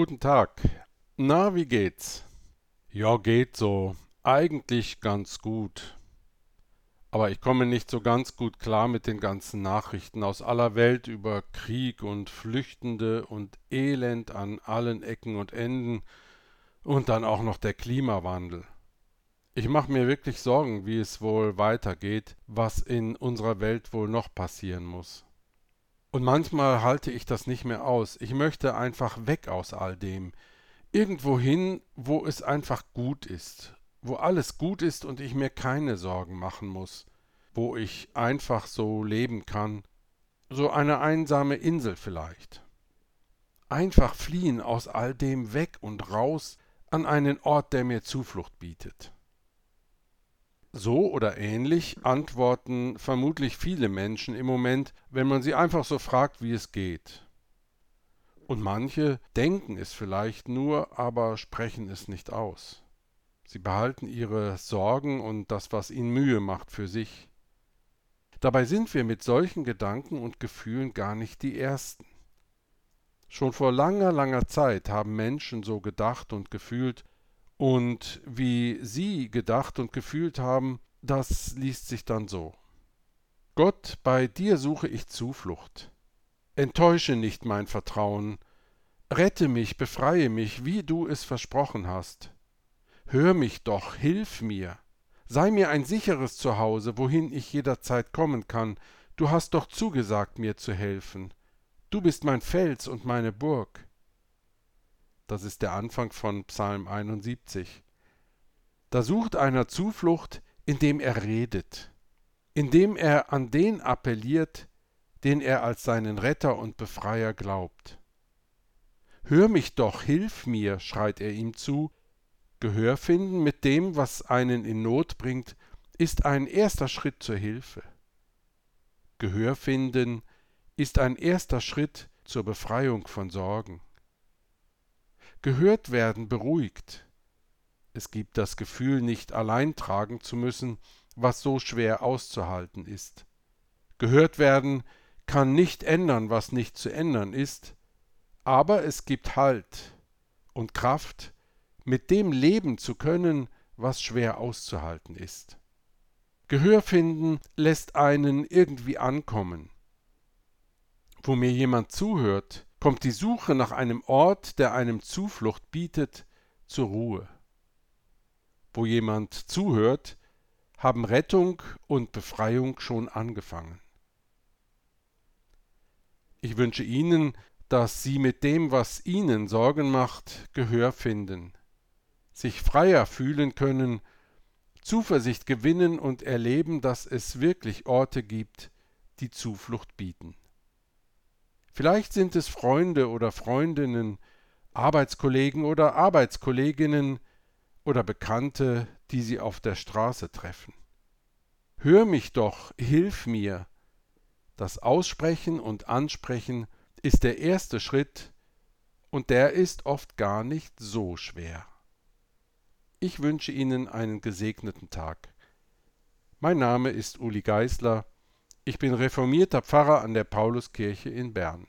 Guten Tag. Na, wie geht's? Ja, geht so. Eigentlich ganz gut. Aber ich komme nicht so ganz gut klar mit den ganzen Nachrichten aus aller Welt über Krieg und Flüchtende und Elend an allen Ecken und Enden und dann auch noch der Klimawandel. Ich mache mir wirklich Sorgen, wie es wohl weitergeht, was in unserer Welt wohl noch passieren muss. Und manchmal halte ich das nicht mehr aus. Ich möchte einfach weg aus all dem. Irgendwo hin, wo es einfach gut ist. Wo alles gut ist und ich mir keine Sorgen machen muss. Wo ich einfach so leben kann. So eine einsame Insel vielleicht. Einfach fliehen aus all dem weg und raus an einen Ort, der mir Zuflucht bietet. So oder ähnlich antworten vermutlich viele Menschen im Moment, wenn man sie einfach so fragt, wie es geht. Und manche denken es vielleicht nur, aber sprechen es nicht aus. Sie behalten ihre Sorgen und das, was ihnen Mühe macht, für sich. Dabei sind wir mit solchen Gedanken und Gefühlen gar nicht die Ersten. Schon vor langer, langer Zeit haben Menschen so gedacht und gefühlt, und wie sie gedacht und gefühlt haben, das liest sich dann so. Gott, bei dir suche ich Zuflucht. Enttäusche nicht mein Vertrauen. Rette mich, befreie mich, wie du es versprochen hast. Hör mich doch, hilf mir. Sei mir ein sicheres Zuhause, wohin ich jederzeit kommen kann. Du hast doch zugesagt, mir zu helfen. Du bist mein Fels und meine Burg. Das ist der Anfang von Psalm 71. Da sucht einer Zuflucht, indem er redet, indem er an den appelliert, den er als seinen Retter und Befreier glaubt. Hör mich doch, hilf mir, schreit er ihm zu. Gehör finden mit dem, was einen in Not bringt, ist ein erster Schritt zur Hilfe. Gehör finden ist ein erster Schritt zur Befreiung von Sorgen gehört werden beruhigt. Es gibt das Gefühl, nicht allein tragen zu müssen, was so schwer auszuhalten ist. Gehört werden kann nicht ändern, was nicht zu ändern ist, aber es gibt Halt und Kraft, mit dem leben zu können, was schwer auszuhalten ist. Gehör finden lässt einen irgendwie ankommen. Wo mir jemand zuhört, kommt die Suche nach einem Ort, der einem Zuflucht bietet, zur Ruhe. Wo jemand zuhört, haben Rettung und Befreiung schon angefangen. Ich wünsche Ihnen, dass Sie mit dem, was Ihnen Sorgen macht, Gehör finden, sich freier fühlen können, Zuversicht gewinnen und erleben, dass es wirklich Orte gibt, die Zuflucht bieten. Vielleicht sind es Freunde oder Freundinnen, Arbeitskollegen oder Arbeitskolleginnen oder Bekannte, die Sie auf der Straße treffen. Hör mich doch, hilf mir. Das Aussprechen und Ansprechen ist der erste Schritt, und der ist oft gar nicht so schwer. Ich wünsche Ihnen einen gesegneten Tag. Mein Name ist Uli Geißler. Ich bin reformierter Pfarrer an der Pauluskirche in Bern.